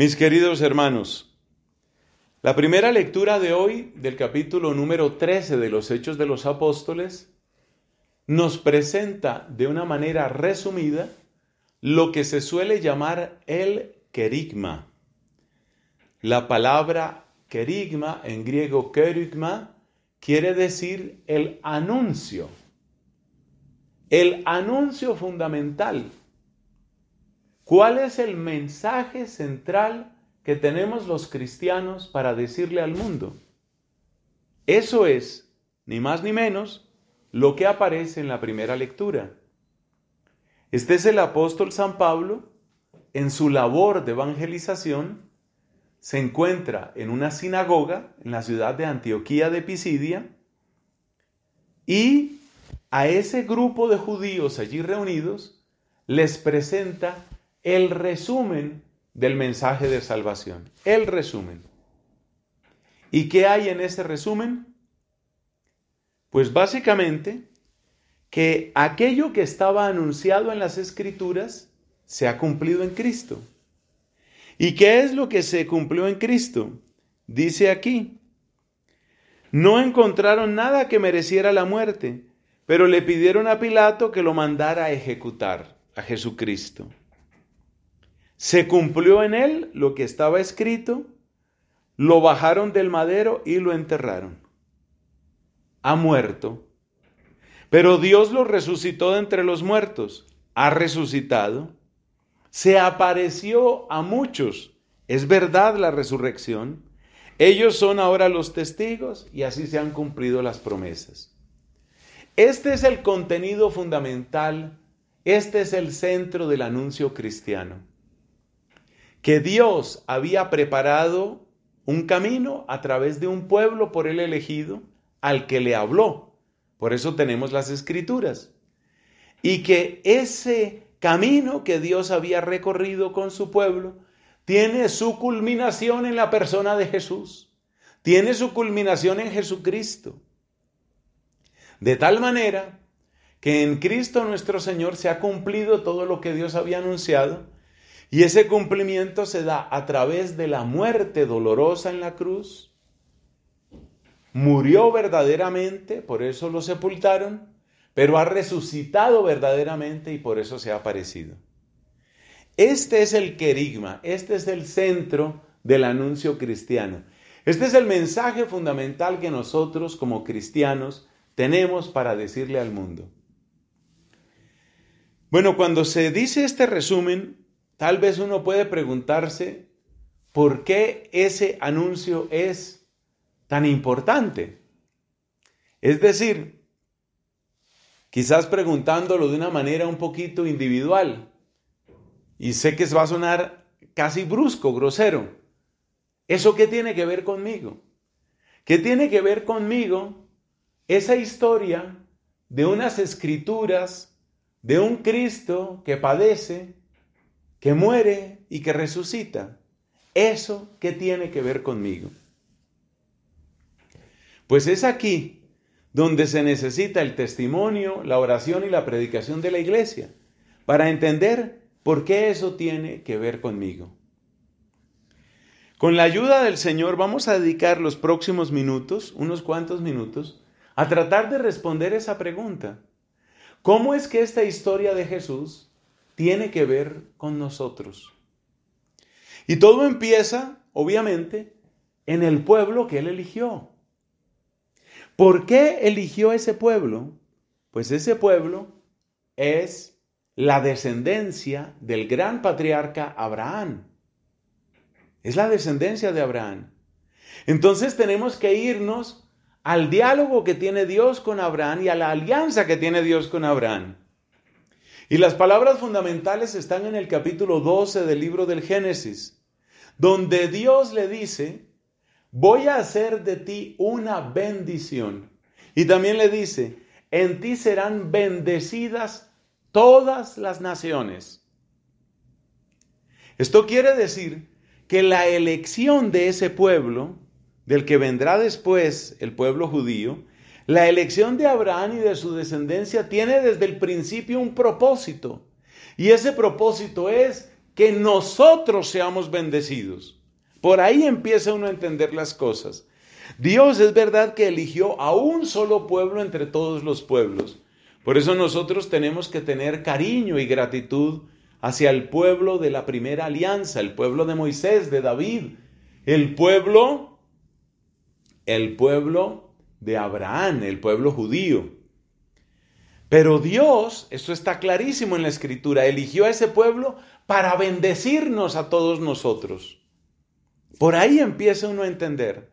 Mis queridos hermanos, la primera lectura de hoy del capítulo número 13 de los Hechos de los Apóstoles nos presenta de una manera resumida lo que se suele llamar el querigma. La palabra querigma, en griego kerygma, quiere decir el anuncio. El anuncio fundamental. ¿Cuál es el mensaje central que tenemos los cristianos para decirle al mundo? Eso es, ni más ni menos, lo que aparece en la primera lectura. Este es el apóstol San Pablo en su labor de evangelización se encuentra en una sinagoga en la ciudad de Antioquía de Pisidia y a ese grupo de judíos allí reunidos les presenta el resumen del mensaje de salvación, el resumen. ¿Y qué hay en ese resumen? Pues básicamente que aquello que estaba anunciado en las escrituras se ha cumplido en Cristo. ¿Y qué es lo que se cumplió en Cristo? Dice aquí, no encontraron nada que mereciera la muerte, pero le pidieron a Pilato que lo mandara a ejecutar a Jesucristo. Se cumplió en él lo que estaba escrito, lo bajaron del madero y lo enterraron. Ha muerto. Pero Dios lo resucitó de entre los muertos. Ha resucitado se apareció a muchos. Es verdad la resurrección. Ellos son ahora los testigos y así se han cumplido las promesas. Este es el contenido fundamental, este es el centro del anuncio cristiano. Que Dios había preparado un camino a través de un pueblo por él elegido al que le habló. Por eso tenemos las escrituras. Y que ese camino que Dios había recorrido con su pueblo tiene su culminación en la persona de Jesús, tiene su culminación en Jesucristo. De tal manera que en Cristo nuestro Señor se ha cumplido todo lo que Dios había anunciado y ese cumplimiento se da a través de la muerte dolorosa en la cruz. Murió verdaderamente, por eso lo sepultaron, pero ha resucitado verdaderamente y por eso se ha aparecido. Este es el querigma, este es el centro del anuncio cristiano. Este es el mensaje fundamental que nosotros como cristianos tenemos para decirle al mundo. Bueno, cuando se dice este resumen, tal vez uno puede preguntarse por qué ese anuncio es tan importante. Es decir, quizás preguntándolo de una manera un poquito individual. Y sé que va a sonar casi brusco, grosero. ¿Eso qué tiene que ver conmigo? ¿Qué tiene que ver conmigo esa historia de unas escrituras de un Cristo que padece, que muere y que resucita? ¿Eso qué tiene que ver conmigo? Pues es aquí donde se necesita el testimonio, la oración y la predicación de la iglesia, para entender por qué eso tiene que ver conmigo. Con la ayuda del Señor vamos a dedicar los próximos minutos, unos cuantos minutos, a tratar de responder esa pregunta. ¿Cómo es que esta historia de Jesús tiene que ver con nosotros? Y todo empieza, obviamente, en el pueblo que Él eligió. ¿Por qué eligió ese pueblo? Pues ese pueblo es la descendencia del gran patriarca Abraham. Es la descendencia de Abraham. Entonces tenemos que irnos al diálogo que tiene Dios con Abraham y a la alianza que tiene Dios con Abraham. Y las palabras fundamentales están en el capítulo 12 del libro del Génesis, donde Dios le dice voy a hacer de ti una bendición. Y también le dice, en ti serán bendecidas todas las naciones. Esto quiere decir que la elección de ese pueblo, del que vendrá después el pueblo judío, la elección de Abraham y de su descendencia tiene desde el principio un propósito. Y ese propósito es que nosotros seamos bendecidos. Por ahí empieza uno a entender las cosas. Dios es verdad que eligió a un solo pueblo entre todos los pueblos. Por eso nosotros tenemos que tener cariño y gratitud hacia el pueblo de la primera alianza, el pueblo de Moisés, de David, el pueblo, el pueblo de Abraham, el pueblo judío. Pero Dios, eso está clarísimo en la escritura, eligió a ese pueblo para bendecirnos a todos nosotros. Por ahí empieza uno a entender.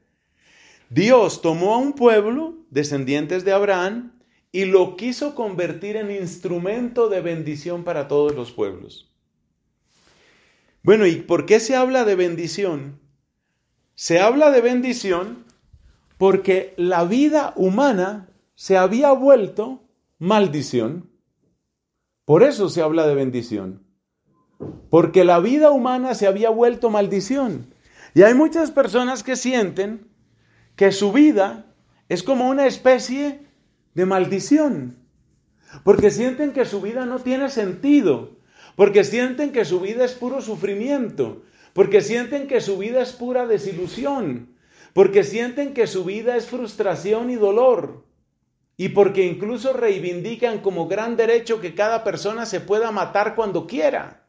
Dios tomó a un pueblo, descendientes de Abraham, y lo quiso convertir en instrumento de bendición para todos los pueblos. Bueno, ¿y por qué se habla de bendición? Se habla de bendición porque la vida humana se había vuelto maldición. Por eso se habla de bendición. Porque la vida humana se había vuelto maldición. Y hay muchas personas que sienten que su vida es como una especie de maldición, porque sienten que su vida no tiene sentido, porque sienten que su vida es puro sufrimiento, porque sienten que su vida es pura desilusión, porque sienten que su vida es frustración y dolor, y porque incluso reivindican como gran derecho que cada persona se pueda matar cuando quiera.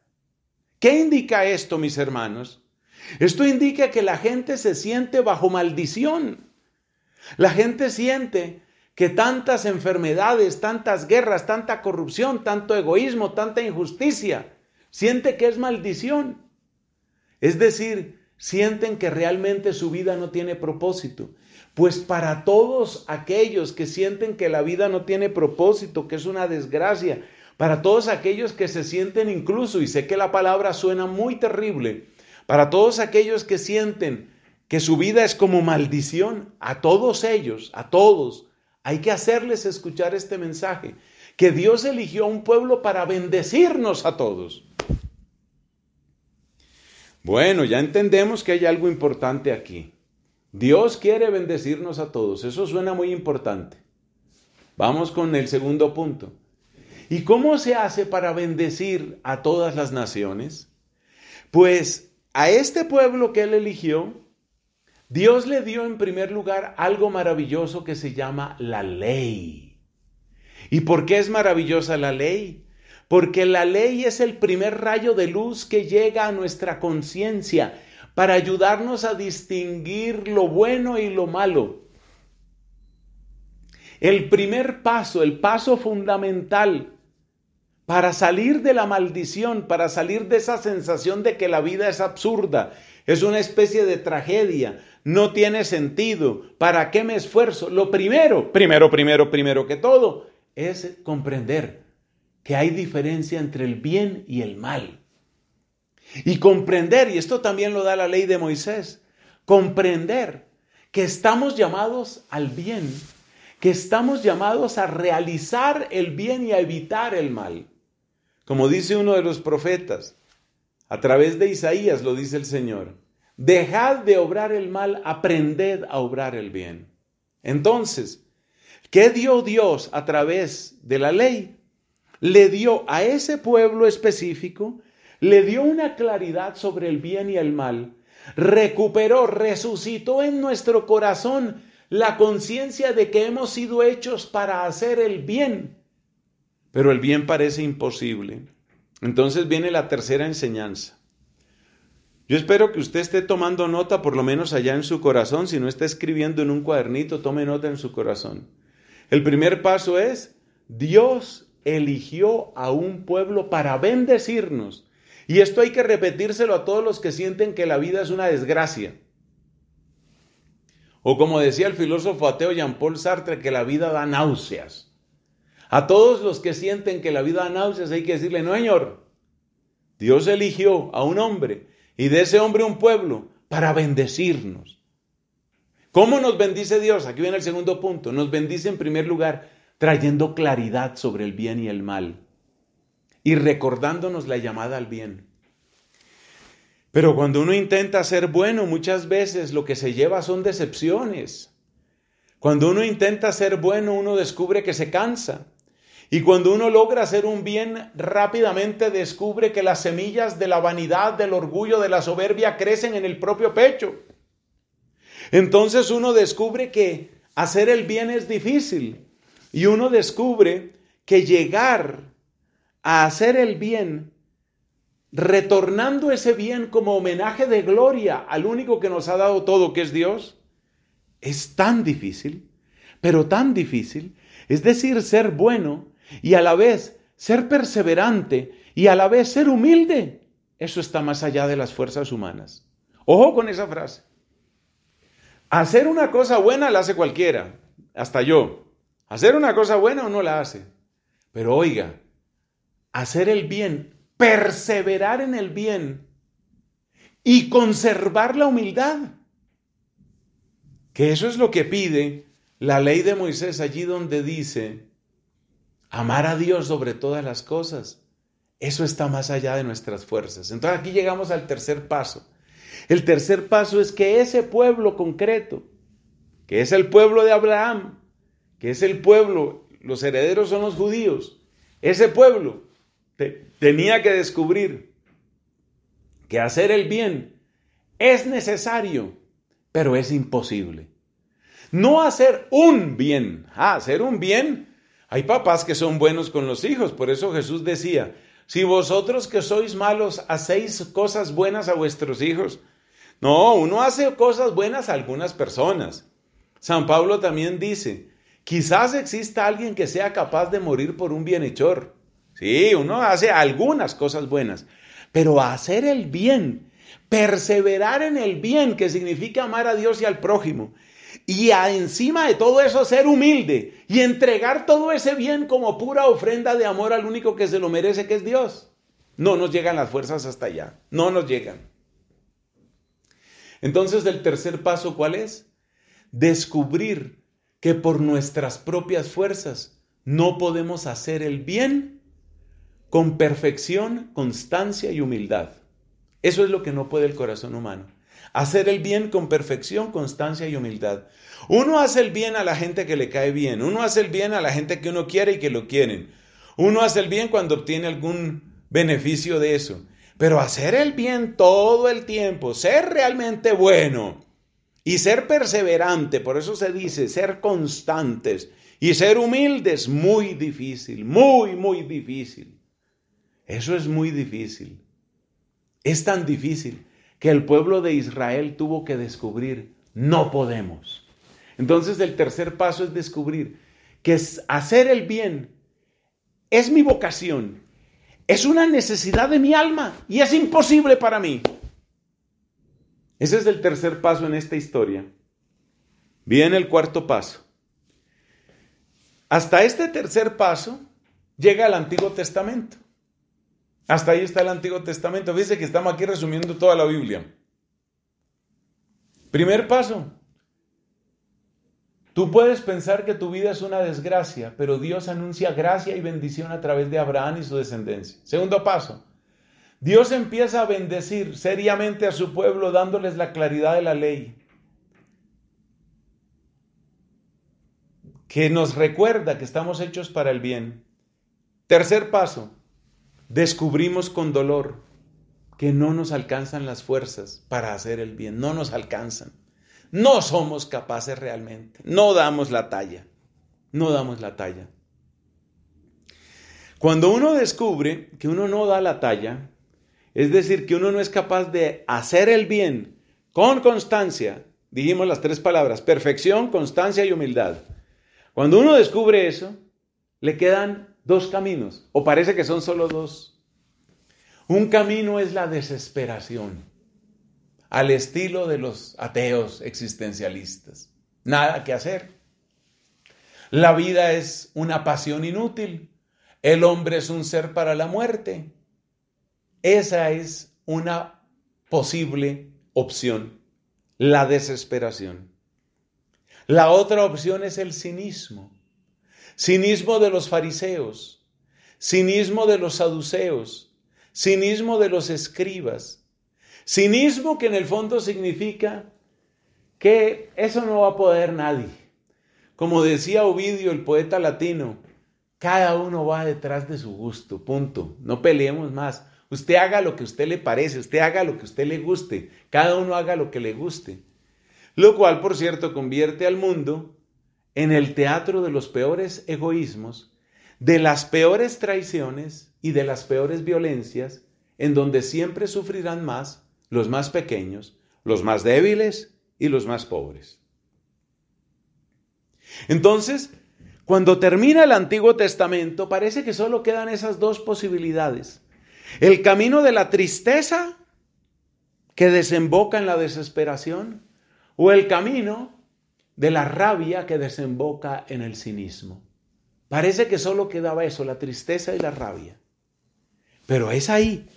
¿Qué indica esto, mis hermanos? Esto indica que la gente se siente bajo maldición. La gente siente que tantas enfermedades, tantas guerras, tanta corrupción, tanto egoísmo, tanta injusticia, siente que es maldición. Es decir, sienten que realmente su vida no tiene propósito. Pues para todos aquellos que sienten que la vida no tiene propósito, que es una desgracia, para todos aquellos que se sienten incluso, y sé que la palabra suena muy terrible, para todos aquellos que sienten que su vida es como maldición, a todos ellos, a todos, hay que hacerles escuchar este mensaje, que Dios eligió a un pueblo para bendecirnos a todos. Bueno, ya entendemos que hay algo importante aquí. Dios quiere bendecirnos a todos. Eso suena muy importante. Vamos con el segundo punto. ¿Y cómo se hace para bendecir a todas las naciones? Pues a este pueblo que él eligió, Dios le dio en primer lugar algo maravilloso que se llama la ley. ¿Y por qué es maravillosa la ley? Porque la ley es el primer rayo de luz que llega a nuestra conciencia para ayudarnos a distinguir lo bueno y lo malo. El primer paso, el paso fundamental para salir de la maldición, para salir de esa sensación de que la vida es absurda, es una especie de tragedia, no tiene sentido, ¿para qué me esfuerzo? Lo primero, primero, primero, primero que todo, es comprender que hay diferencia entre el bien y el mal. Y comprender, y esto también lo da la ley de Moisés, comprender que estamos llamados al bien, que estamos llamados a realizar el bien y a evitar el mal. Como dice uno de los profetas, a través de Isaías lo dice el Señor. Dejad de obrar el mal, aprended a obrar el bien. Entonces, ¿qué dio Dios a través de la ley? Le dio a ese pueblo específico, le dio una claridad sobre el bien y el mal, recuperó, resucitó en nuestro corazón la conciencia de que hemos sido hechos para hacer el bien, pero el bien parece imposible. Entonces viene la tercera enseñanza. Yo espero que usted esté tomando nota, por lo menos allá en su corazón. Si no está escribiendo en un cuadernito, tome nota en su corazón. El primer paso es, Dios eligió a un pueblo para bendecirnos. Y esto hay que repetírselo a todos los que sienten que la vida es una desgracia. O como decía el filósofo ateo Jean-Paul Sartre, que la vida da náuseas. A todos los que sienten que la vida da náuseas hay que decirle, no señor, Dios eligió a un hombre y de ese hombre un pueblo para bendecirnos. ¿Cómo nos bendice Dios? Aquí viene el segundo punto. Nos bendice en primer lugar trayendo claridad sobre el bien y el mal y recordándonos la llamada al bien. Pero cuando uno intenta ser bueno, muchas veces lo que se lleva son decepciones. Cuando uno intenta ser bueno, uno descubre que se cansa. Y cuando uno logra hacer un bien, rápidamente descubre que las semillas de la vanidad, del orgullo, de la soberbia crecen en el propio pecho. Entonces uno descubre que hacer el bien es difícil. Y uno descubre que llegar a hacer el bien, retornando ese bien como homenaje de gloria al único que nos ha dado todo, que es Dios, es tan difícil, pero tan difícil. Es decir, ser bueno y a la vez ser perseverante y a la vez ser humilde. Eso está más allá de las fuerzas humanas. Ojo con esa frase. Hacer una cosa buena la hace cualquiera, hasta yo. Hacer una cosa buena uno la hace. Pero oiga, hacer el bien, perseverar en el bien y conservar la humildad. Que eso es lo que pide la ley de Moisés allí donde dice, amar a Dios sobre todas las cosas. Eso está más allá de nuestras fuerzas. Entonces aquí llegamos al tercer paso. El tercer paso es que ese pueblo concreto, que es el pueblo de Abraham, que es el pueblo, los herederos son los judíos, ese pueblo tenía que descubrir que hacer el bien es necesario, pero es imposible. No hacer un bien, ah, hacer un bien. Hay papás que son buenos con los hijos, por eso Jesús decía, si vosotros que sois malos hacéis cosas buenas a vuestros hijos, no, uno hace cosas buenas a algunas personas. San Pablo también dice, quizás exista alguien que sea capaz de morir por un bienhechor. Sí, uno hace algunas cosas buenas, pero hacer el bien, perseverar en el bien, que significa amar a Dios y al prójimo, y encima de todo eso ser humilde y entregar todo ese bien como pura ofrenda de amor al único que se lo merece, que es Dios. No nos llegan las fuerzas hasta allá, no nos llegan. Entonces el tercer paso, ¿cuál es? Descubrir que por nuestras propias fuerzas no podemos hacer el bien con perfección, constancia y humildad. Eso es lo que no puede el corazón humano. Hacer el bien con perfección, constancia y humildad. Uno hace el bien a la gente que le cae bien. Uno hace el bien a la gente que uno quiere y que lo quieren. Uno hace el bien cuando obtiene algún beneficio de eso. Pero hacer el bien todo el tiempo, ser realmente bueno y ser perseverante, por eso se dice ser constantes y ser humildes, muy difícil, muy, muy difícil. Eso es muy difícil. Es tan difícil que el pueblo de Israel tuvo que descubrir, no podemos. Entonces el tercer paso es descubrir que hacer el bien es mi vocación, es una necesidad de mi alma y es imposible para mí. Ese es el tercer paso en esta historia. Viene el cuarto paso. Hasta este tercer paso llega el Antiguo Testamento. Hasta ahí está el Antiguo Testamento. Dice que estamos aquí resumiendo toda la Biblia. Primer paso, Tú puedes pensar que tu vida es una desgracia, pero Dios anuncia gracia y bendición a través de Abraham y su descendencia. Segundo paso, Dios empieza a bendecir seriamente a su pueblo dándoles la claridad de la ley, que nos recuerda que estamos hechos para el bien. Tercer paso, descubrimos con dolor que no nos alcanzan las fuerzas para hacer el bien, no nos alcanzan. No somos capaces realmente. No damos la talla. No damos la talla. Cuando uno descubre que uno no da la talla, es decir, que uno no es capaz de hacer el bien con constancia, dijimos las tres palabras, perfección, constancia y humildad. Cuando uno descubre eso, le quedan dos caminos, o parece que son solo dos. Un camino es la desesperación al estilo de los ateos existencialistas. Nada que hacer. La vida es una pasión inútil. El hombre es un ser para la muerte. Esa es una posible opción, la desesperación. La otra opción es el cinismo. Cinismo de los fariseos, cinismo de los saduceos, cinismo de los escribas, Cinismo que en el fondo significa que eso no va a poder nadie. Como decía Ovidio, el poeta latino, Cada uno va detrás de su gusto, punto. No peleemos más. Usted haga lo que usted le parece, usted haga lo que usted le guste, cada uno haga lo que le guste. Lo cual, por cierto, convierte al mundo en el teatro de los peores egoísmos, de las peores traiciones y de las peores violencias, en donde siempre sufrirán más los más pequeños, los más débiles y los más pobres. Entonces, cuando termina el Antiguo Testamento, parece que solo quedan esas dos posibilidades. El camino de la tristeza que desemboca en la desesperación o el camino de la rabia que desemboca en el cinismo. Parece que solo quedaba eso, la tristeza y la rabia. Pero es ahí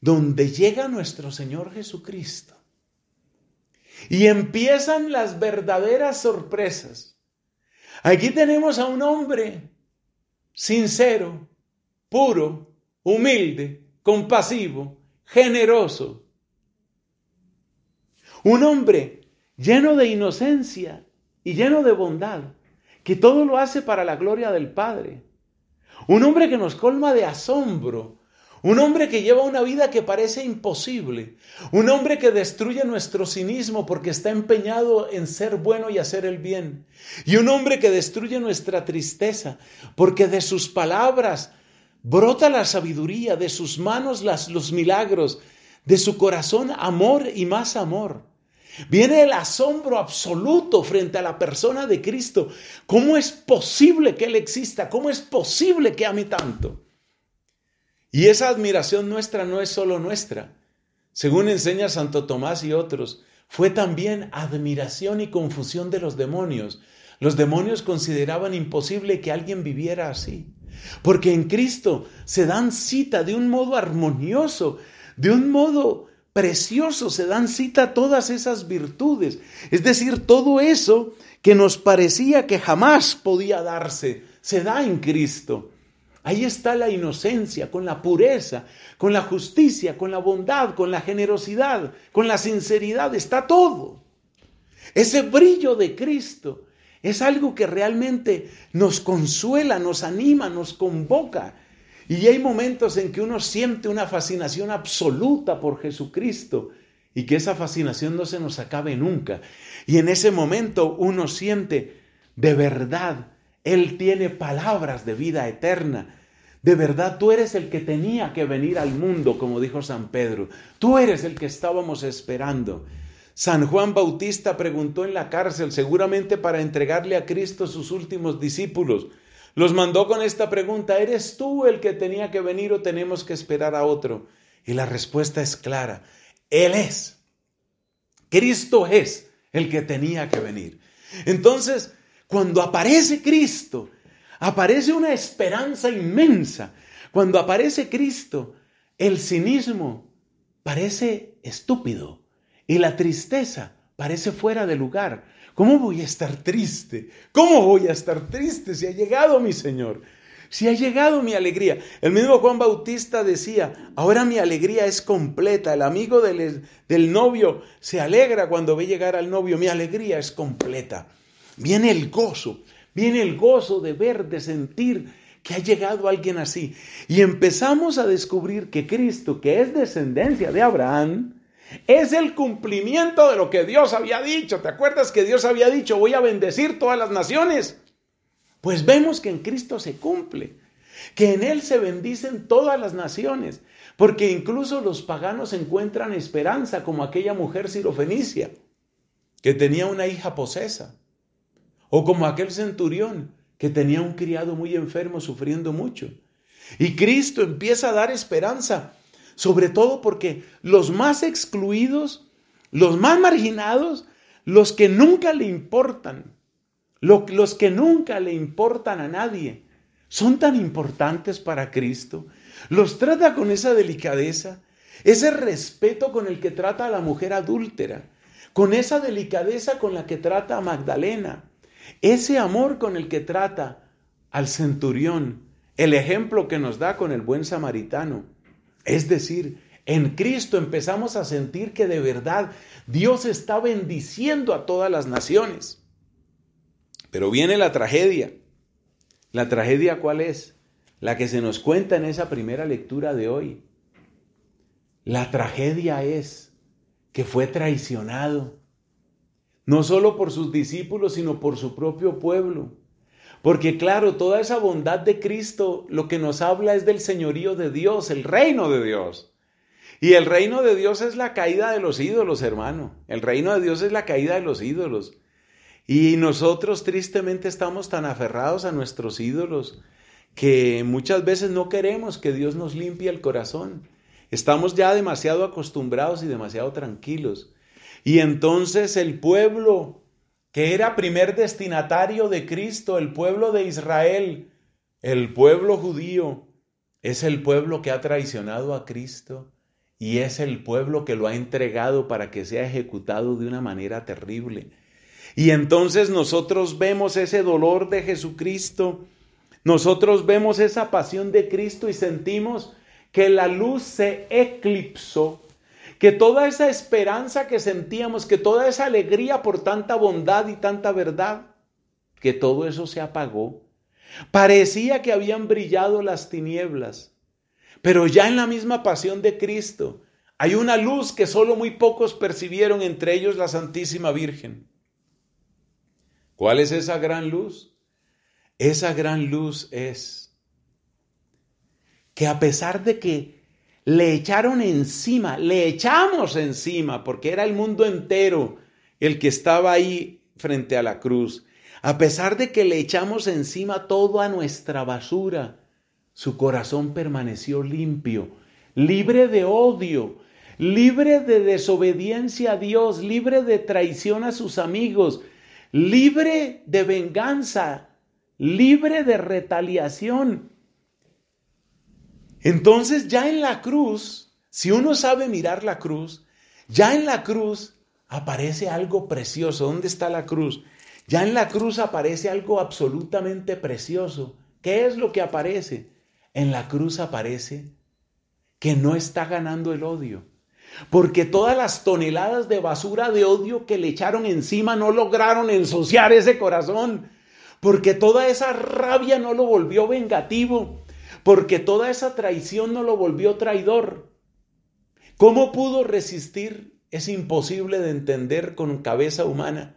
donde llega nuestro Señor Jesucristo. Y empiezan las verdaderas sorpresas. Aquí tenemos a un hombre sincero, puro, humilde, compasivo, generoso. Un hombre lleno de inocencia y lleno de bondad, que todo lo hace para la gloria del Padre. Un hombre que nos colma de asombro. Un hombre que lleva una vida que parece imposible. Un hombre que destruye nuestro cinismo porque está empeñado en ser bueno y hacer el bien. Y un hombre que destruye nuestra tristeza porque de sus palabras Brota la sabiduría, de sus manos las, los milagros, de su corazón amor y más amor. Viene el asombro absoluto frente a la persona de Cristo. ¿Cómo es posible que Él exista? ¿Cómo es posible que ame tanto? Y esa admiración nuestra no es solo nuestra. Según enseña Santo Tomás y otros, fue también admiración y confusión de los demonios. Los demonios consideraban imposible que alguien viviera así. Porque en Cristo se dan cita de un modo armonioso, de un modo precioso, se dan cita todas esas virtudes. Es decir, todo eso que nos parecía que jamás podía darse, se da en Cristo. Ahí está la inocencia, con la pureza, con la justicia, con la bondad, con la generosidad, con la sinceridad, está todo. Ese brillo de Cristo es algo que realmente nos consuela, nos anima, nos convoca. Y hay momentos en que uno siente una fascinación absoluta por Jesucristo y que esa fascinación no se nos acabe nunca. Y en ese momento uno siente, de verdad, Él tiene palabras de vida eterna. De verdad, tú eres el que tenía que venir al mundo, como dijo San Pedro. Tú eres el que estábamos esperando. San Juan Bautista preguntó en la cárcel, seguramente para entregarle a Cristo sus últimos discípulos. Los mandó con esta pregunta, ¿eres tú el que tenía que venir o tenemos que esperar a otro? Y la respuesta es clara, Él es. Cristo es el que tenía que venir. Entonces, cuando aparece Cristo, aparece una esperanza inmensa. Cuando aparece Cristo, el cinismo parece estúpido y la tristeza parece fuera de lugar. ¿Cómo voy a estar triste? ¿Cómo voy a estar triste si ha llegado mi Señor? Si ha llegado mi alegría. El mismo Juan Bautista decía, ahora mi alegría es completa. El amigo del, del novio se alegra cuando ve llegar al novio. Mi alegría es completa. Viene el gozo, viene el gozo de ver, de sentir que ha llegado alguien así. Y empezamos a descubrir que Cristo, que es descendencia de Abraham, es el cumplimiento de lo que Dios había dicho. ¿Te acuerdas que Dios había dicho, voy a bendecir todas las naciones? Pues vemos que en Cristo se cumple, que en Él se bendicen todas las naciones, porque incluso los paganos encuentran esperanza, como aquella mujer sirofenicia, que tenía una hija posesa, o como aquel centurión, que tenía un criado muy enfermo sufriendo mucho. Y Cristo empieza a dar esperanza sobre todo porque los más excluidos, los más marginados, los que nunca le importan, los que nunca le importan a nadie, son tan importantes para Cristo. Los trata con esa delicadeza, ese respeto con el que trata a la mujer adúltera, con esa delicadeza con la que trata a Magdalena, ese amor con el que trata al centurión, el ejemplo que nos da con el buen samaritano. Es decir, en Cristo empezamos a sentir que de verdad Dios está bendiciendo a todas las naciones. Pero viene la tragedia. ¿La tragedia cuál es? La que se nos cuenta en esa primera lectura de hoy. La tragedia es que fue traicionado, no solo por sus discípulos, sino por su propio pueblo. Porque claro, toda esa bondad de Cristo lo que nos habla es del señorío de Dios, el reino de Dios. Y el reino de Dios es la caída de los ídolos, hermano. El reino de Dios es la caída de los ídolos. Y nosotros tristemente estamos tan aferrados a nuestros ídolos que muchas veces no queremos que Dios nos limpie el corazón. Estamos ya demasiado acostumbrados y demasiado tranquilos. Y entonces el pueblo que era primer destinatario de Cristo, el pueblo de Israel, el pueblo judío, es el pueblo que ha traicionado a Cristo y es el pueblo que lo ha entregado para que sea ejecutado de una manera terrible. Y entonces nosotros vemos ese dolor de Jesucristo, nosotros vemos esa pasión de Cristo y sentimos que la luz se eclipsó, que toda esa esperanza que sentíamos, que toda esa alegría por tanta bondad y tanta verdad, que todo eso se apagó. Parecía que habían brillado las tinieblas, pero ya en la misma pasión de Cristo hay una luz que solo muy pocos percibieron, entre ellos la Santísima Virgen. ¿Cuál es esa gran luz? Esa gran luz es que a pesar de que le echaron encima, le echamos encima, porque era el mundo entero el que estaba ahí frente a la cruz, a pesar de que le echamos encima toda nuestra basura, su corazón permaneció limpio, libre de odio, libre de desobediencia a Dios, libre de traición a sus amigos, libre de venganza, libre de retaliación. Entonces ya en la cruz, si uno sabe mirar la cruz, ya en la cruz aparece algo precioso. ¿Dónde está la cruz? Ya en la cruz aparece algo absolutamente precioso. ¿Qué es lo que aparece? En la cruz aparece que no está ganando el odio. Porque todas las toneladas de basura de odio que le echaron encima no lograron ensuciar ese corazón. Porque toda esa rabia no lo volvió vengativo porque toda esa traición no lo volvió traidor. ¿Cómo pudo resistir? Es imposible de entender con cabeza humana,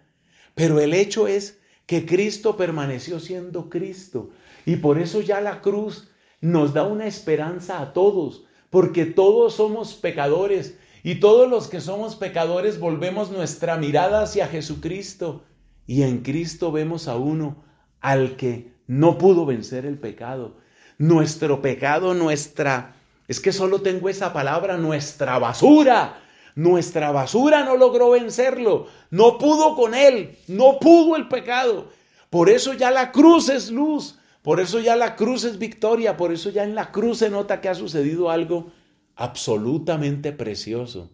pero el hecho es que Cristo permaneció siendo Cristo. Y por eso ya la cruz nos da una esperanza a todos, porque todos somos pecadores. Y todos los que somos pecadores volvemos nuestra mirada hacia Jesucristo. Y en Cristo vemos a uno al que no pudo vencer el pecado, nuestro pecado, nuestra, es que solo tengo esa palabra, nuestra basura. Nuestra basura no logró vencerlo, no pudo con él, no pudo el pecado. Por eso ya la cruz es luz, por eso ya la cruz es victoria, por eso ya en la cruz se nota que ha sucedido algo absolutamente precioso.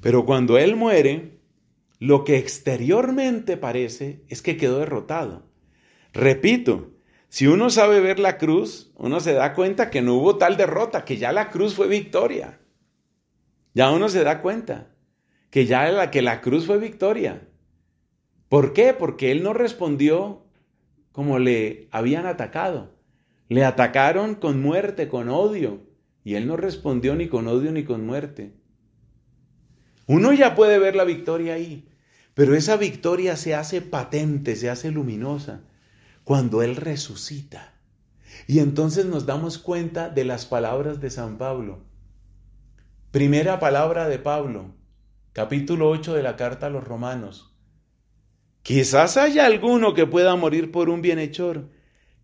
Pero cuando él muere, lo que exteriormente parece es que quedó derrotado. Repito, si uno sabe ver la cruz, uno se da cuenta que no hubo tal derrota, que ya la cruz fue victoria. Ya uno se da cuenta que ya la, que la cruz fue victoria. ¿Por qué? Porque él no respondió como le habían atacado. Le atacaron con muerte, con odio, y él no respondió ni con odio ni con muerte. Uno ya puede ver la victoria ahí, pero esa victoria se hace patente, se hace luminosa cuando Él resucita. Y entonces nos damos cuenta de las palabras de San Pablo. Primera palabra de Pablo, capítulo 8 de la carta a los romanos. Quizás haya alguno que pueda morir por un bienhechor,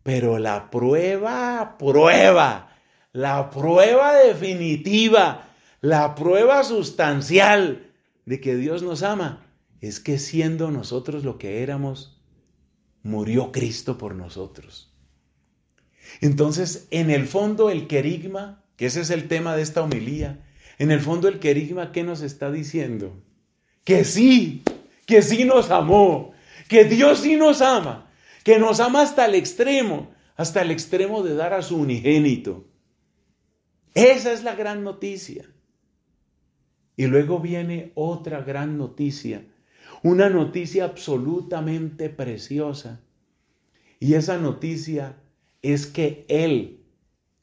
pero la prueba, prueba, la prueba definitiva, la prueba sustancial de que Dios nos ama, es que siendo nosotros lo que éramos, murió Cristo por nosotros. Entonces, en el fondo, el querigma, que ese es el tema de esta homilía, en el fondo el querigma, ¿qué nos está diciendo? Que sí, que sí nos amó, que Dios sí nos ama, que nos ama hasta el extremo, hasta el extremo de dar a su unigénito. Esa es la gran noticia. Y luego viene otra gran noticia una noticia absolutamente preciosa. Y esa noticia es que Él,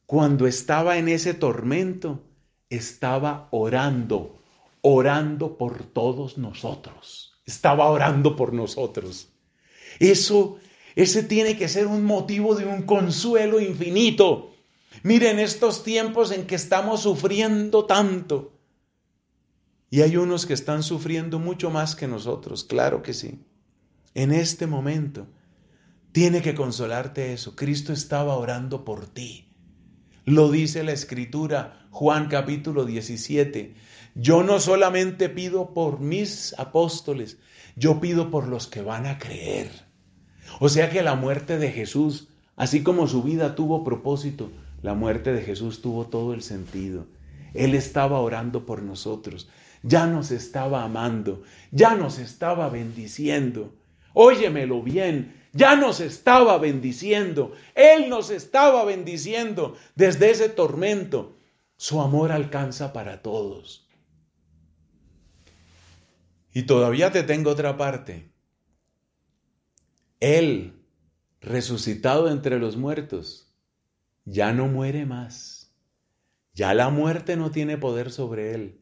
cuando estaba en ese tormento, estaba orando, orando por todos nosotros. Estaba orando por nosotros. Eso, ese tiene que ser un motivo de un consuelo infinito. Miren estos tiempos en que estamos sufriendo tanto. Y hay unos que están sufriendo mucho más que nosotros, claro que sí. En este momento tiene que consolarte eso. Cristo estaba orando por ti. Lo dice la escritura, Juan capítulo 17. Yo no solamente pido por mis apóstoles, yo pido por los que van a creer. O sea que la muerte de Jesús, así como su vida tuvo propósito, la muerte de Jesús tuvo todo el sentido. Él estaba orando por nosotros ya nos estaba amando, ya nos estaba bendiciendo. Óyemelo bien, ya nos estaba bendiciendo, Él nos estaba bendiciendo desde ese tormento. Su amor alcanza para todos. Y todavía te tengo otra parte. Él, resucitado entre los muertos, ya no muere más. Ya la muerte no tiene poder sobre él.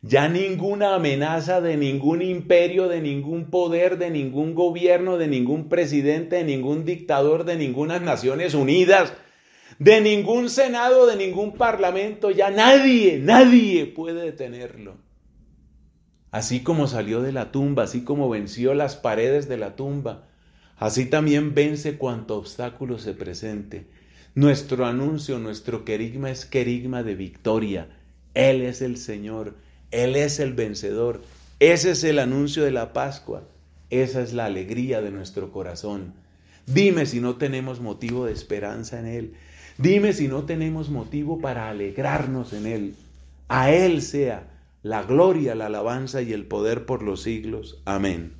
Ya ninguna amenaza de ningún imperio, de ningún poder, de ningún gobierno, de ningún presidente, de ningún dictador, de ninguna Naciones Unidas, de ningún Senado, de ningún Parlamento, ya nadie, nadie puede detenerlo. Así como salió de la tumba, así como venció las paredes de la tumba, así también vence cuanto obstáculo se presente. Nuestro anuncio, nuestro querigma es querigma de victoria. Él es el Señor él es el vencedor. Ese es el anuncio de la Pascua. Esa es la alegría de nuestro corazón. Dime si no tenemos motivo de esperanza en Él. Dime si no tenemos motivo para alegrarnos en Él. A Él sea la gloria, la alabanza y el poder por los siglos. Amén.